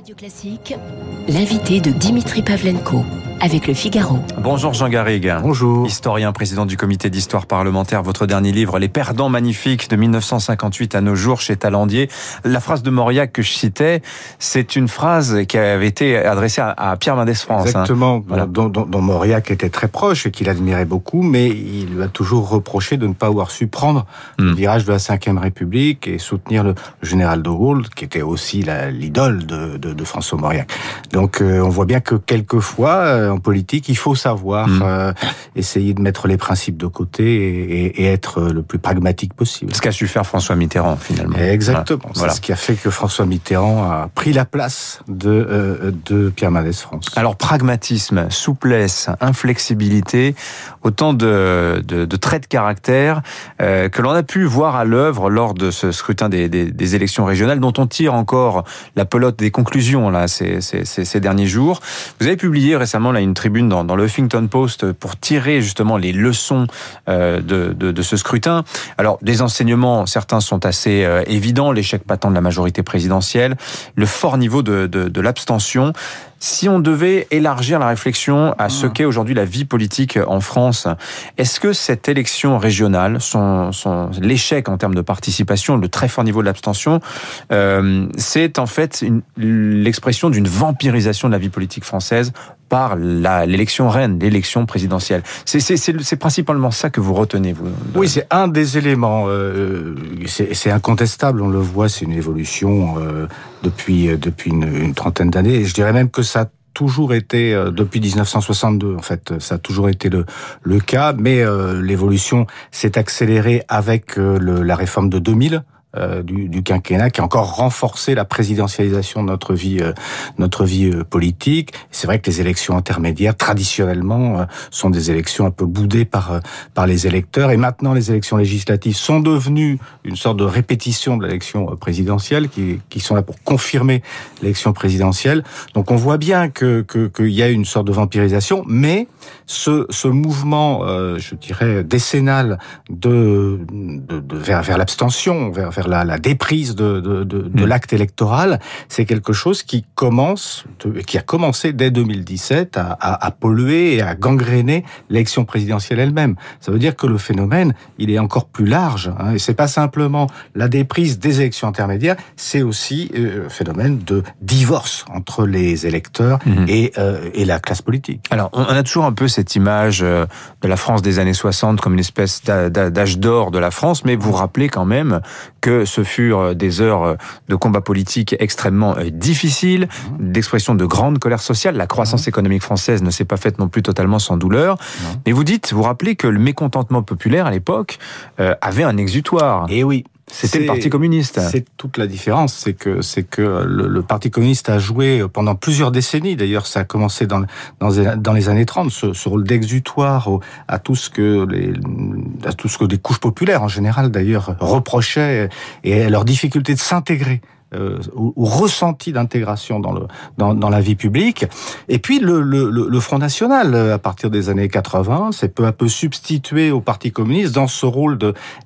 Radio Classique, l'invité de Dimitri Pavlenko avec le Figaro. Bonjour Jean Garrigue. Bonjour. Historien, président du comité d'histoire parlementaire. Votre dernier livre, Les perdants magnifiques de 1958 à nos jours chez Talandier. La phrase de Mauriac que je citais, c'est une phrase qui avait été adressée à, Pierre Mendès France. Hein. Exactement. Dont, dont, Mauriac était très proche et qu'il admirait beaucoup, mais il lui a toujours reproché de ne pas avoir su prendre le hmm. virage de la Ve République et soutenir le général de Gaulle, qui était aussi l'idole de, de, de, François Mauriac. Donc euh, on voit bien que quelquefois, euh, en politique, il faut savoir mm. euh, essayer de mettre les principes de côté et, et, être le plus pragmatique possible. Ce qu'a su faire François Mitterrand, finalement. Exactement. C'est ce qui a fait que François Mitterrand a pris la place de, euh, de Pierre Mendès France. Alors, pragmatisme, souplesse, inflexibilité, autant de, de, de traits de caractère euh, que l'on a pu voir à l'œuvre lors de ce scrutin des, des, des, élections régionales, dont on tire encore la pelote des conclusions là ces, ces, ces derniers jours. Vous avez publié récemment là une tribune dans, dans le Huffington Post pour tirer justement les leçons euh, de, de, de, ce scrutin. Alors, des enseignements, certains sont assez euh, évidents, l'échec patent de la majorité présidentielle, le fort niveau de, de, de l'abstention. Si on devait élargir la réflexion à ce mmh. qu'est aujourd'hui la vie politique en France, est-ce que cette élection régionale, son, son l'échec en termes de participation, le très fort niveau de l'abstention, euh, c'est en fait l'expression d'une vampirisation de la vie politique française par l'élection reine, l'élection présidentielle. C'est principalement ça que vous retenez, vous Oui, c'est un des éléments. Euh, c'est incontestable, on le voit, c'est une évolution euh, depuis, depuis une, une trentaine d'années. Je dirais même que ça a toujours été euh, depuis 1962 en fait ça a toujours été le le cas mais euh, l'évolution s'est accélérée avec euh, le, la réforme de 2000 euh, du, du, quinquennat qui a encore renforcé la présidentialisation de notre vie, euh, notre vie euh, politique. C'est vrai que les élections intermédiaires, traditionnellement, sont des élections un peu boudées par par les électeurs. Et maintenant, les élections législatives sont devenues une sorte de répétition de l'élection présidentielle, qui, qui sont là pour confirmer l'élection présidentielle. Donc, on voit bien que qu'il y a une sorte de vampirisation, mais ce, ce mouvement, je dirais, décennal de, de, de vers, vers l'abstention, vers la, la déprise de, de, de, de mm. l'acte électoral, c'est quelque chose qui commence, qui a commencé dès 2017 à, à, à polluer et à gangréner l'élection présidentielle elle-même. Ça veut dire que le phénomène, il est encore plus large. Hein, et c'est pas simplement la déprise des élections intermédiaires, c'est aussi euh, un phénomène de divorce entre les électeurs mm-hmm. et, euh, et la classe politique. Alors, on a toujours un peu cette image euh, de la France des années 60 comme une espèce d'âge d'or de la France, mais vous rappelez quand même que ce furent des heures de combat politique extrêmement euh, difficiles, d'expression de grande colère sociale. La croissance économique française ne s'est pas faite non plus totalement sans douleur. Mais vous dites, vous rappelez que le mécontentement populaire à l'époque euh, avait un exutoire. Et oui. C'était le Parti communiste. C'est toute la différence, c'est que c'est que le, le, Parti communiste a joué pendant plusieurs décennies. D'ailleurs, ça a commencé dans dans, dans les années 30, ce, ce rôle d'exutoire à tout ce que les à tout ce que des couches populaires en général d'ailleurs reprochaient et à leur difficulté de s'intégrer euh, ou, ressenti d'intégration dans, le, dans, dans, la vie publique. Et puis le, le, le, Front National, euh, à partir des années 80, s'est peu à peu substitué au Parti communiste dans ce rôle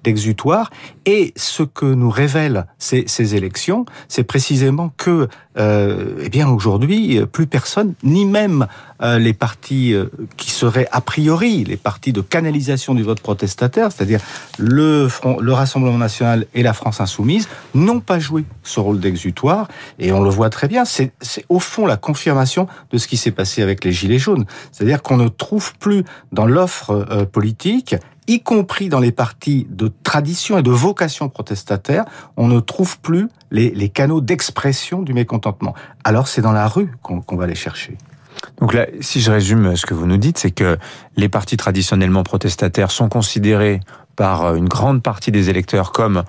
d'exutoire. et ce que nous révèlent ces, ces élections, c'est précisément que, euh, eh bien aujourd'hui, plus personne, ni même euh, les partis euh, qui seraient a priori les partis de canalisation du vote protestataire, c'est-à-dire le, Front, le Rassemblement national et la France insoumise, n'ont pas joué ce rôle d'exutoire. Et on le voit très bien, c'est au fond la confirmation de ce qui s'est passé avec les Gilets jaunes. C'est-à-dire qu'on ne trouve plus dans l'offre euh, politique y compris dans les partis de tradition et de vocation protestataire, on ne trouve plus les, les canaux d'expression du mécontentement. Alors c'est dans la rue qu'on qu va les chercher. Donc là, si je résume ce que vous nous dites, c'est que les partis traditionnellement protestataires sont considérés par une grande partie des électeurs comme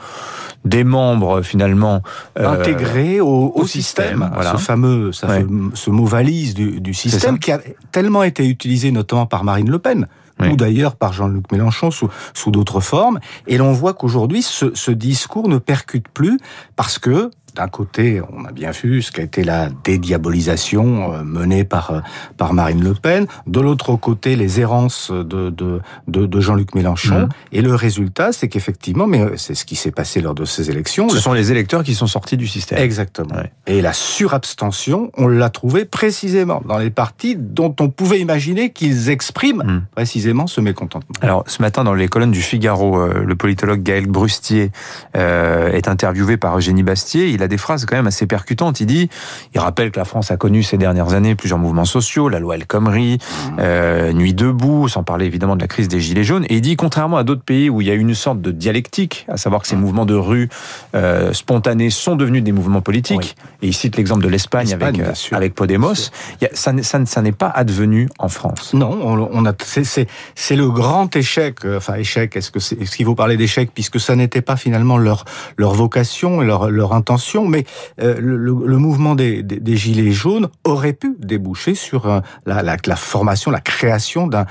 des membres finalement euh, intégrés au, au, système, système voilà. ce fameux ça ouais. ce mot valise du, du système qui a tellement été utilisé notamment par Marine Le Pen ou d'ailleurs par Jean-Luc Mélenchon sous, d'autres formes. Et l'on voit qu'aujourd'hui ce discours ne percute plus parce que d'un côté, on a bien vu ce qu'a été la dédiabolisation euh, menée par euh, par Marine Le Pen. De l'autre côté, les errances de de, de, Jean-Luc Mélenchon. Mmh. Et le résultat, c'est qu'effectivement, mais c'est ce qui s'est passé lors de ces élections. Ce sont les électeurs qui sont sortis du système. Exactement. Et la surabstention, on l'a trouvé précisément dans les partis dont on pouvait imaginer qu'ils expriment mmh. précisément ce mécontentement. Alors, ce matin, dans les colonnes du Figaro, euh, le politologue Gaël Brustier est interviewé par Eugénie Bastier. Il a des phrases quand même assez percutantes. Il dit, il rappelle que la France a connu ces dernières années plusieurs mouvements sociaux, la loi El Khomri, mmh. euh, Nuit debout, sans parler évidemment de la crise des Gilets jaunes. Et il dit, contrairement à d'autres pays où il y a une sorte de dialectique, à savoir que ces mmh. mouvements de rue euh, spontanés sont devenus des mouvements politiques, et il cite l'exemple de l'Espagne avec, euh, avec Podemos, ça, ça, n'est pas advenu en France. Non, on, a, c'est le grand échec, enfin échec, est-ce qu'il faut parler d'échec, puisque ça n'était pas finalement leur, leur vocation et leur, leur intention, mais euh, le, le, mouvement des, des, des, Gilets jaunes aurait pu déboucher sur euh, la, la, la formation, la création d'un,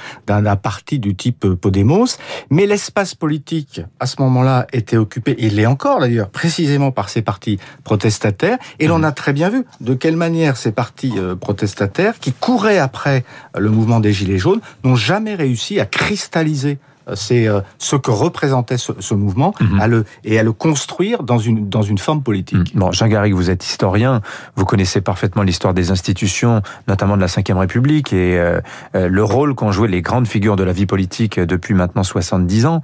parti du type euh, Podemos, mais l'espace politique à ce moment-là était occupé, il l'est encore d'ailleurs, précisément par ces partis protestataires, et l'on mmh. a très bien vu de quelle manière ces partis protestataires, qui couraient après le mouvement des Gilets jaunes, n'ont jamais réussi à cristalliser c'est euh, ce que représentait ce, mouvement mhm. à le, et à le construire dans une, dans une forme politique. Mhm. Bon, Jean Garrigue, vous êtes historien, vous connaissez parfaitement l'histoire des institutions, notamment de la Ve République, et euh, euh, le rôle qu'ont joué les grandes figures de la vie politique depuis maintenant 70 ans.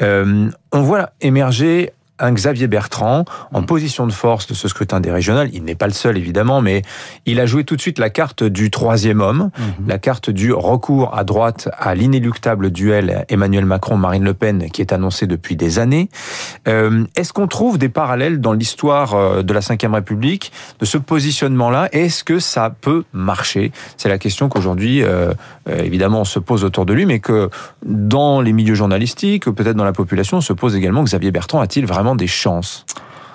on voit émerger un Xavier Bertrand en mm. position de force de ce scrutin des régionales. Il n'est pas le seul, évidemment, mais il a joué tout de suite la carte du troisième homme, mm-hmm. la carte du recours à droite à l'inéluctable duel Emmanuel Macron-Marine Le Pen qui est annoncé depuis des années. Euh, est-ce qu'on trouve des parallèles dans l'histoire euh, de la Ve République de ce positionnement-là? Est-ce que ça peut marcher? C'est la question qu'aujourd'hui, euh, évidemment, on se pose autour de lui, mais que dans les milieux journalistiques, peut-être dans la population, on se pose également Xavier Bertrand a-t-il vraiment des chances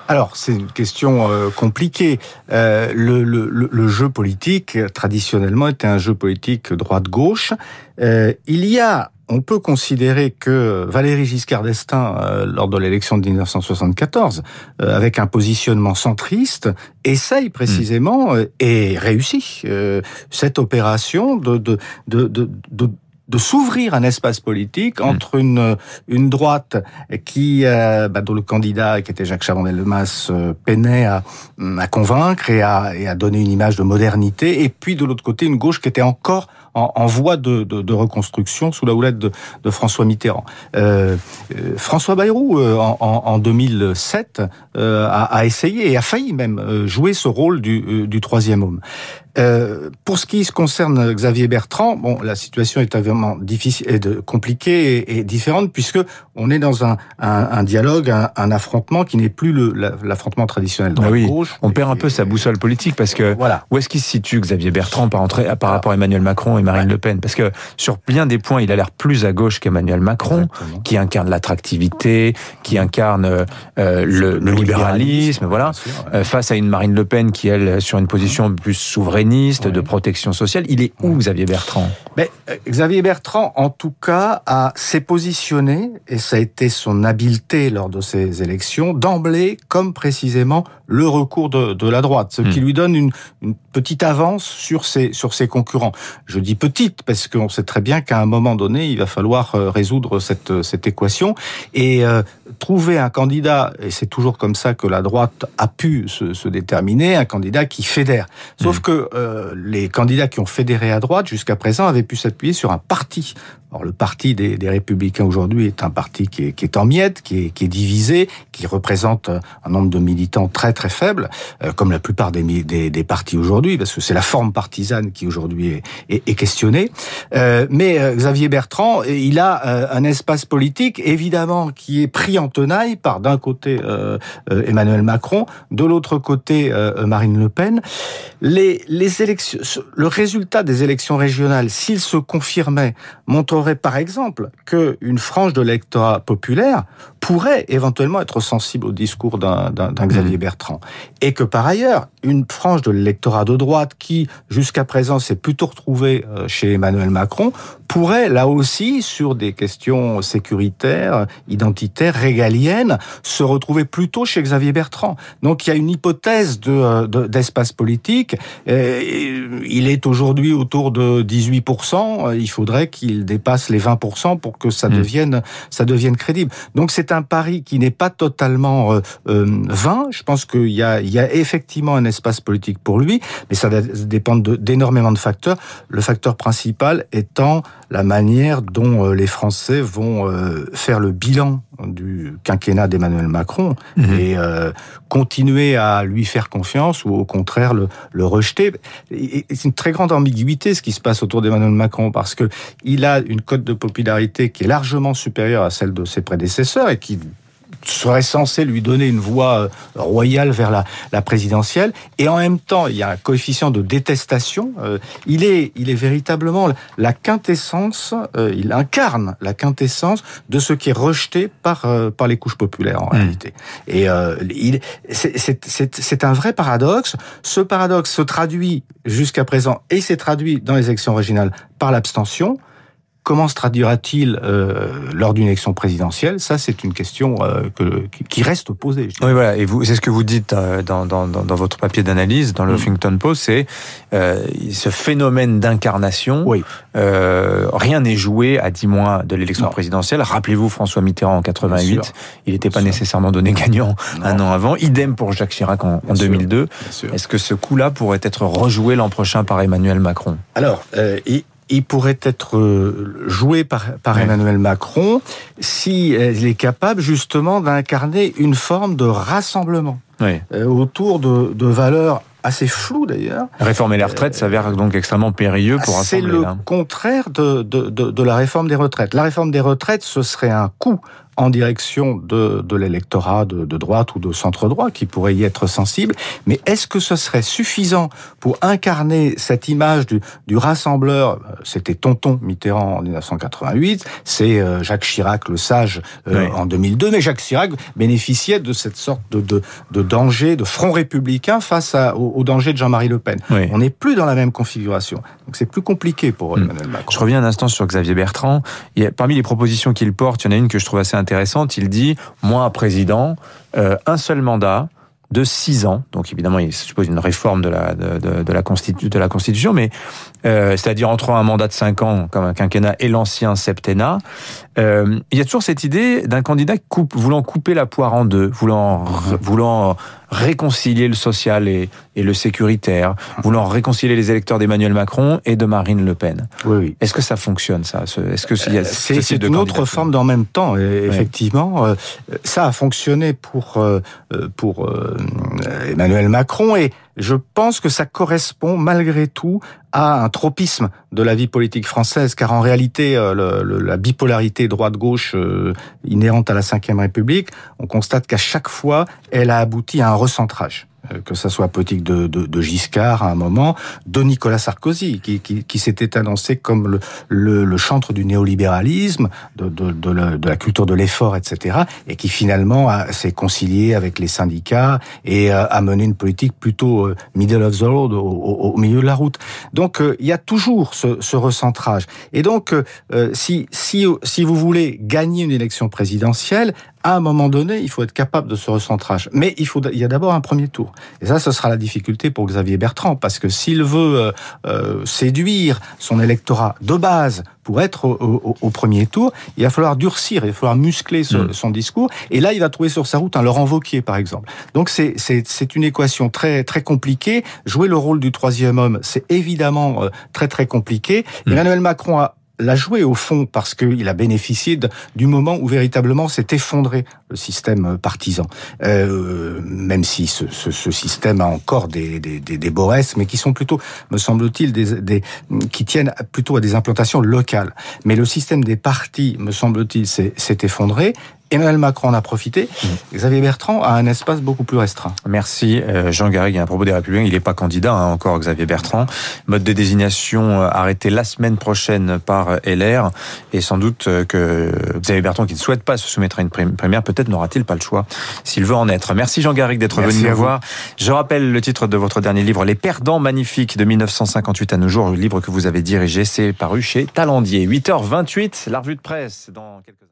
alors, c'est une question euh, compliquée. Euh, le, le, le, jeu politique, traditionnellement, était un jeu politique droite-gauche. Euh, il y a, on peut considérer que Valéry Giscard d'Estaing, lors de l'élection de 1974, avec un positionnement centriste, essaye précisément, hmm. et réussit, cette opération de, de, de, de de s'ouvrir un espace politique hmm. entre une une droite qui euh, bah, dont le candidat qui était Jacques Chaban-Delmas euh, peinait à, à convaincre et à, et à donner une image de modernité et puis de l'autre côté une gauche qui était encore en, voie de, de, reconstruction sous la houlette de, de François Mitterrand. Euh, euh François Bayrou, euh, en, en, 2007, euh, a, a, essayé et a failli même jouer ce rôle du, du troisième homme. Euh, pour ce qui se concerne Xavier Bertrand, bon, la situation est vraiment difficile, et de, compliquée et, et, différente puisque on est dans un, un, un dialogue, un, un, affrontement qui n'est plus l'affrontement traditionnel de oui, gauche. On perd un peu sa boussole politique parce que voilà. où est-ce qu'il se situe Xavier Bertrand par, entrer, par rapport à Emmanuel Macron et Marine Le Pen. Parce que sur bien des points, il a l'air plus à gauche qu'Emmanuel Macron, qui incarne l'attractivité, qui incarne euh, le, le, libéralisme, voilà, euh, face à une Marine Le Pen qui elle sur une position plus souverainiste, de protection sociale. Il est où Xavier Bertrand? Mais euh, Xavier Bertrand, en tout cas, a s'est positionné et ça a été son habileté lors de ces élections d'emblée comme précisément le recours de, de la droite, ce qui hmm. lui donne une, une, petite avance sur ses sur ses concurrents. Je petite parce qu'on sait très bien qu'à un moment donné, il va falloir euh, résoudre cette cette équation. Et euh, trouver un candidat. Et c'est toujours comme ça que la droite a pu se, se déterminer, un candidat qui fédère. Sauf hmm. que euh, les candidats qui ont fédéré à droite jusqu'à présent avaient pu s'appuyer sur un parti alors, le parti des, des Républicains aujourd'hui est un parti qui est, qui est en miettes, qui est, qui est, divisé, qui représente un nombre de militants très très faible, euh, comme la plupart des, des, des partis aujourd'hui, parce que c'est la forme partisane qui aujourd'hui est, est, est, questionnée. Euh, mais euh, Xavier Bertrand, il a euh, un espace politique évidemment qui est pris en tenaille par d'un côté Emmanuel Macron, de l'autre côté Marine Le Pen. Les, les élections, le résultat des élections régionales, s'il se confirmait, montre par exemple qu'une frange de l'électorat populaire pourrait éventuellement être sensible au discours d'un Xavier mmh. Bertrand. Et que par ailleurs, une frange de l'électorat de droite qui, jusqu'à présent, s'est plutôt retrouvée euh, chez Emmanuel Macron, pourrait, là aussi, sur des questions sécuritaires, identitaires, régalienne se retrouvait plutôt chez Xavier Bertrand. Donc il y a une hypothèse de, d'espace politique. il est aujourd'hui autour de 18%. Il faudrait qu'il dépasse les 20% pour que ça hmm. devienne, ça deviine crédible. Donc c'est un pari qui n'est pas totalement euh, euh, vain. Je pense qu'il y a, il y a effectivement un espace politique pour lui, mais ça dépend d'énormément de, facteurs. Le facteur principal étant la manière dont euh, les Français vont euh, faire le bilan du quinquennat d'Emmanuel Macron mhm. et euh, continuer à lui faire confiance ou au contraire le, le rejeter. C'est une très grande ambiguïté ce qui se passe autour d'Emmanuel Macron parce que il a une cote de popularité qui est largement supérieure à celle de ses prédécesseurs et qui serait censé lui donner une voie euh, royale vers la, la, présidentielle. Et en même temps, il y a un coefficient de détestation. Euh, il est, il est véritablement la quintessence. Euh, il incarne la quintessence de ce qui est rejeté par par les couches populaires en hmm. réalité. Et il, c'est un vrai paradoxe. Ce paradoxe se traduit jusqu'à présent et s'est traduit dans les élections régionales par l'abstention. Comment se traduira-t-il euh, lors d'une élection présidentielle? Ça, c'est une question euh, que, qui reste posée. Oui, voilà. Et vous, c'est ce que vous dites euh, dans, dans, dans, votre papier d'analyse, dans le mm. Huffington Post, c'est euh, ce phénomène d'incarnation. Oui. Euh, rien n'est joué à dix mois de l'élection présidentielle. Rappelez-vous François Mitterrand en 88. Il n'était pas nécessairement donné gagnant un an avant. Idem pour Jacques Chirac en, en 2002. Est-ce que ce coup-là pourrait être rejoué l'an prochain par Emmanuel Macron? Alors, euh, il pourrait être euh, joué par, par Emmanuel Macron si il est capable justement d'incarner une forme de rassemblement euh, autour de, de valeurs assez floues d'ailleurs. Réformer les retraites s'avère donc extrêmement périlleux pour C'est le contraire de, de, de, de, la réforme des retraites. La réforme des retraites, ce serait un coup en direction de, de l'électorat de, de, droite ou de centre-droit qui pourrait y être sensible. Mais est-ce que ce serait suffisant pour incarner cette image du, du rassembleur C'était Tonton Mitterrand en 1988, c'est euh, Jacques Chirac le sage euh, en 2002, mais Jacques Chirac bénéficiait de cette sorte de, de, de danger, de front républicain face à, au, danger de Jean-Marie Le Pen. On n'est plus dans la même configuration. Donc c'est plus compliqué pour hmm. Emmanuel Macron. Je reviens un instant sur Xavier Bertrand. Il y a, parmi les propositions qu'il porte, il y en a une que je trouve assez intéressante. Il dit, moi, président, euh, un seul mandat, de six ans. Donc évidemment, il suppose une réforme de la de, la constitution, mais euh, c'est-à-dire entre un mandat de cinq ans comme un quinquennat et l'ancien septennat. Euh, il y a toujours cette idée d'un candidat coupe, voulant couper la poire en deux, voulant voulant réconcilier le social et, et le sécuritaire, voulant réconcilier les électeurs d'Emmanuel Macron et de Marine Le Pen. Oui, oui. Est-ce que ça fonctionne ça Est-ce que c'est c'est une autre forme d'en même temps Effectivement, euh, ça a fonctionné pour euh, pour Emmanuel Macron et je pense que ça correspond malgré tout à un tropisme de la vie politique française, car en réalité, euh, la bipolarité droite-gauche euh, inhérente à la Ve République, on constate qu'à chaque fois, elle a abouti à un recentrage. Euh, que ça soit politique de, de, de, Giscard à un moment, de Nicolas Sarkozy, qui, qui, qui s'était annoncé comme le, le, le, chantre du néolibéralisme, de, de la, la, culture de l'effort, etc., et qui finalement s'est concilié avec les syndicats et a mené une politique plutôt euh, middle of the road, au, au, milieu de la route. Donc euh, il y a toujours ce, ce recentrage. Et donc si, si, si vous voulez gagner une élection présidentielle, à un moment donné, il faut être capable de ce recentrage. Mais il, faut, il y a d'abord un premier tour. Et ça, ce sera la difficulté pour Xavier Bertrand, parce que s'il veut euh, euh, séduire son électorat de base pour être au, premier tour, il va falloir durcir, il va falloir muscler mm. son discours. Et là, il va trouver sur sa route un Laurent Wauquiez, par exemple. Donc c'est c'est une équation très très compliquée. Jouer le rôle du troisième homme, c'est évidemment euh, très très compliqué. Mm. Emmanuel Macron a l'a joué au fond parce qu'il a bénéficié du moment où véritablement s'est effondré le système euh, partisan. Euh, même si ce, ce, ce, système a encore des, des, des, des mais qui sont plutôt, me semble-t-il, des, des, qui tiennent plutôt à des implantations locales. Mais le système des partis, me semble-t-il, s'est effondré. Emmanuel Macron en a profité. Mmh. Xavier Bertrand a un espace beaucoup plus restreint. Merci euh, Jean Garrigue. À propos des Républicains, il n'est pas candidat hein, encore Xavier Bertrand. Mode de désignation euh, arrêté la semaine prochaine par euh, LR. Et sans doute que Xavier Bertrand, qui ne souhaite pas se soumettre à une première, peut-être n'aura-t-il pas le choix s'il veut en être. Merci Jean Garrigue d'être venu nous voir. Je rappelle le titre de votre dernier livre, Les Perdants Magnifiques de 1958 à nos jours, le livre que vous avez dirigé. C'est paru chez Talendier. 8h28, la revue de presse dans quelques